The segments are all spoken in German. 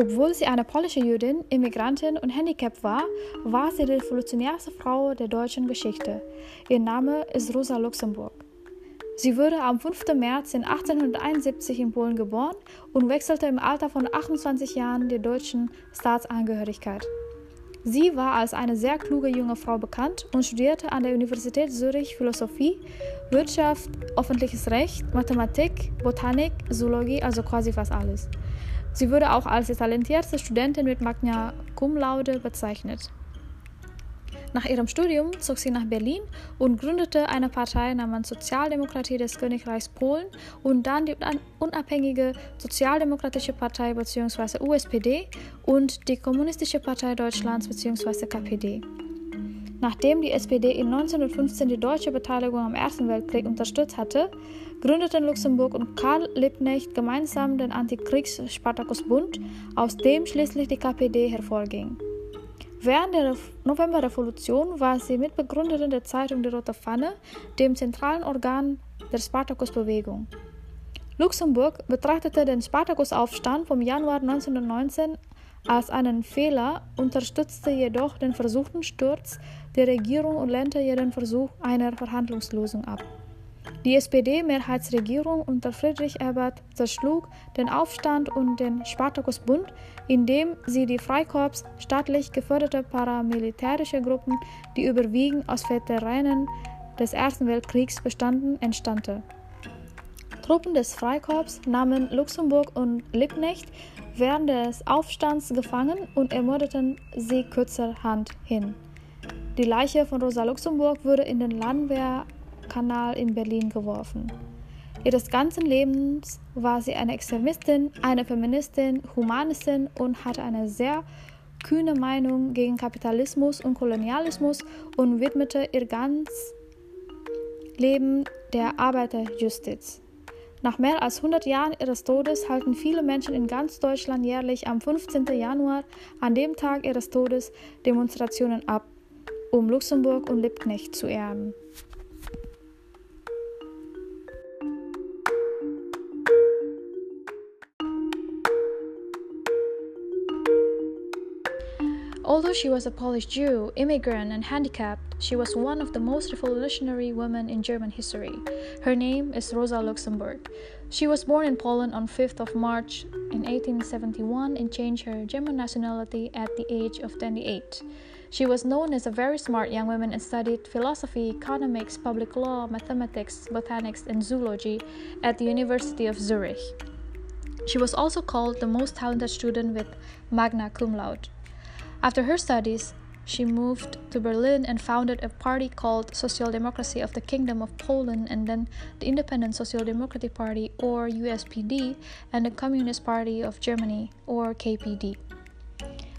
Obwohl sie eine polnische Jüdin, Immigrantin und Handicap war, war sie die revolutionärste Frau der deutschen Geschichte. Ihr Name ist Rosa Luxemburg. Sie wurde am 5. März 1871 in Polen geboren und wechselte im Alter von 28 Jahren die deutsche Staatsangehörigkeit. Sie war als eine sehr kluge junge Frau bekannt und studierte an der Universität Zürich Philosophie, Wirtschaft, öffentliches Recht, Mathematik, Botanik, Zoologie, also quasi fast alles. Sie wurde auch als die talentierteste Studentin mit Magna Cum Laude bezeichnet. Nach ihrem Studium zog sie nach Berlin und gründete eine Partei namens Sozialdemokratie des Königreichs Polen und dann die unabhängige Sozialdemokratische Partei bzw. USPD und die Kommunistische Partei Deutschlands bzw. KPD. Nachdem die SPD in 1915 die deutsche Beteiligung am Ersten Weltkrieg unterstützt hatte, gründeten Luxemburg und Karl Liebknecht gemeinsam den Antikriegs-Spartakusbund, aus dem schließlich die KPD hervorging. Während der Novemberrevolution war sie Mitbegründerin der Zeitung Die Rote Pfanne, dem zentralen Organ der Spartakusbewegung. Luxemburg betrachtete den Spartakusaufstand vom Januar 1919 als einen Fehler, unterstützte jedoch den versuchten Sturz der Regierung und lehnte jeden Versuch einer Verhandlungslösung ab. Die SPD-Mehrheitsregierung unter Friedrich Ebert zerschlug den Aufstand und den Spartakusbund, indem sie die Freikorps, staatlich geförderte paramilitärische Gruppen, die überwiegend aus Veteranen des Ersten Weltkriegs bestanden, entstanden. Truppen des Freikorps nahmen Luxemburg und Liebknecht während des Aufstands gefangen und ermordeten sie kurzerhand hin. Die Leiche von Rosa Luxemburg wurde in den Landwehr Kanal in Berlin geworfen. Ihres ganzen Lebens war sie eine Extremistin, eine Feministin, Humanistin und hatte eine sehr kühne Meinung gegen Kapitalismus und Kolonialismus und widmete ihr ganzes Leben der Arbeiterjustiz. Nach mehr als 100 Jahren ihres Todes halten viele Menschen in ganz Deutschland jährlich am 15. Januar, an dem Tag ihres Todes, Demonstrationen ab, um Luxemburg und Liebknecht zu ehren. Although she was a Polish Jew, immigrant, and handicapped, she was one of the most revolutionary women in German history. Her name is Rosa Luxemburg. She was born in Poland on 5th of March in 1871 and changed her German nationality at the age of 28. She was known as a very smart young woman and studied philosophy, economics, public law, mathematics, botanics, and zoology at the University of Zurich. She was also called the most talented student with magna cum laude. After her studies, she moved to Berlin and founded a party called Social Democracy of the Kingdom of Poland and then the Independent Social Democratic Party or USPD and the Communist Party of Germany or KPD.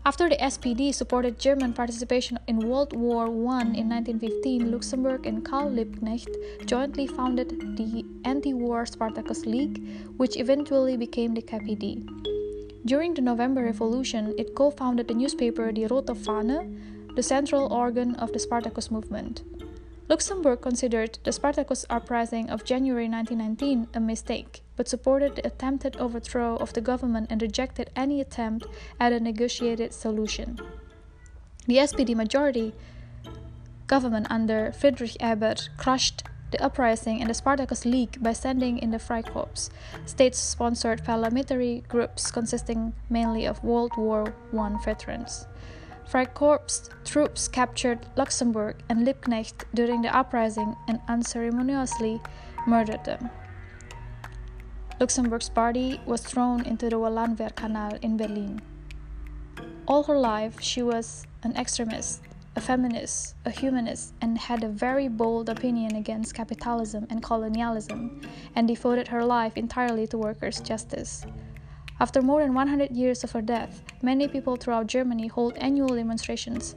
After the SPD supported German participation in World War I in 1915, Luxembourg and Karl Liebknecht jointly founded the anti war Spartacus League, which eventually became the KPD. During the November Revolution, it co founded the newspaper Die Rote Fahne, the central organ of the Spartacus movement. Luxembourg considered the Spartacus uprising of January 1919 a mistake, but supported the attempted overthrow of the government and rejected any attempt at a negotiated solution. The SPD majority government under Friedrich Ebert crushed the uprising and the Spartacus League by sending in the Freikorps, state sponsored paramilitary groups consisting mainly of World War I veterans. Freikorps troops captured Luxembourg and Liebknecht during the uprising and unceremoniously murdered them. Luxembourg's body was thrown into the Wallandwehr in Berlin. All her life, she was an extremist a feminist, a humanist, and had a very bold opinion against capitalism and colonialism, and devoted her life entirely to workers' justice. After more than 100 years of her death, many people throughout Germany hold annual demonstrations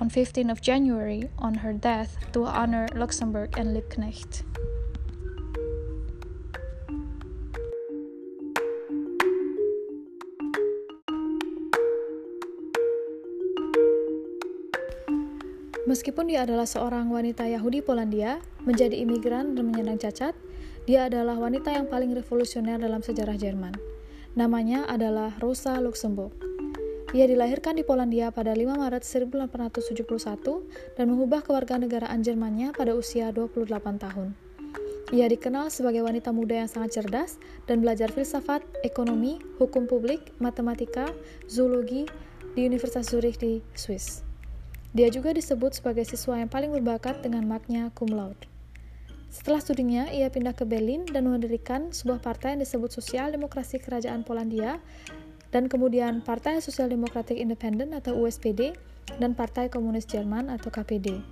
on 15th of January on her death to honor Luxembourg and Liebknecht. Meskipun dia adalah seorang wanita Yahudi Polandia, menjadi imigran dan menyandang cacat, dia adalah wanita yang paling revolusioner dalam sejarah Jerman. Namanya adalah Rosa Luxemburg. Ia dilahirkan di Polandia pada 5 Maret 1871 dan mengubah kewarganegaraan Jermannya pada usia 28 tahun. Ia dikenal sebagai wanita muda yang sangat cerdas dan belajar filsafat, ekonomi, hukum publik, matematika, zoologi di Universitas Zurich di Swiss. Dia juga disebut sebagai siswa yang paling berbakat dengan magna cum laude. Setelah studinya, ia pindah ke Berlin dan mendirikan sebuah partai yang disebut Sosial Demokrasi Kerajaan Polandia dan kemudian Partai Sosial Demokratik Independen atau USPD dan Partai Komunis Jerman atau KPD.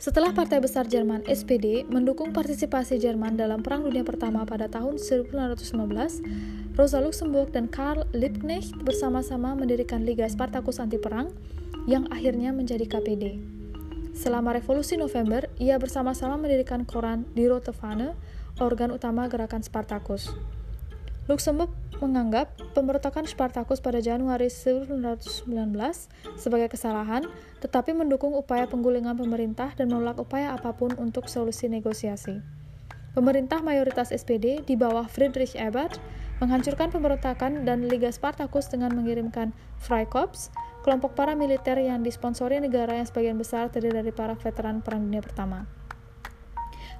Setelah Partai Besar Jerman SPD mendukung partisipasi Jerman dalam Perang Dunia Pertama pada tahun 1919, Rosa Luxemburg dan Karl Liebknecht bersama-sama mendirikan Liga Spartacus Anti Perang yang akhirnya menjadi KPD. Selama Revolusi November, ia bersama-sama mendirikan koran Die Rote organ utama gerakan Spartacus. Luxemburg menganggap pemberontakan Spartacus pada Januari 1919 sebagai kesalahan, tetapi mendukung upaya penggulingan pemerintah dan menolak upaya apa pun untuk solusi negosiasi. Pemerintah mayoritas SPD di bawah Friedrich Ebert menghancurkan pemberontakan dan Liga Spartacus dengan mengirimkan Freikorps, kelompok paramiliter yang disponsori negara yang sebagian besar terdiri dari para veteran Perang Dunia Pertama.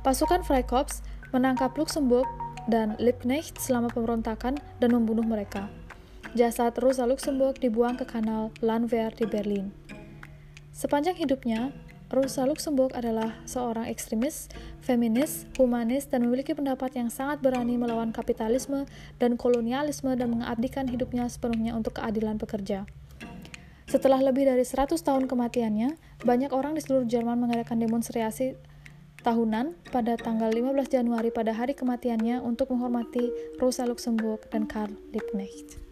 Pasukan Freikorps menangkap Luxembourg dan Liebknecht selama pemberontakan dan membunuh mereka. Jasad Rosa Luxemburg dibuang ke kanal Landwehr di Berlin. Sepanjang hidupnya, Rosa Luxemburg adalah seorang ekstremis, feminis, humanis, dan memiliki pendapat yang sangat berani melawan kapitalisme dan kolonialisme dan mengabdikan hidupnya sepenuhnya untuk keadilan pekerja. Setelah lebih dari 100 tahun kematiannya, banyak orang di seluruh Jerman mengadakan demonstrasi tahunan pada tanggal 15 Januari pada hari kematiannya untuk menghormati Rosa Luxemburg dan Karl Liebknecht.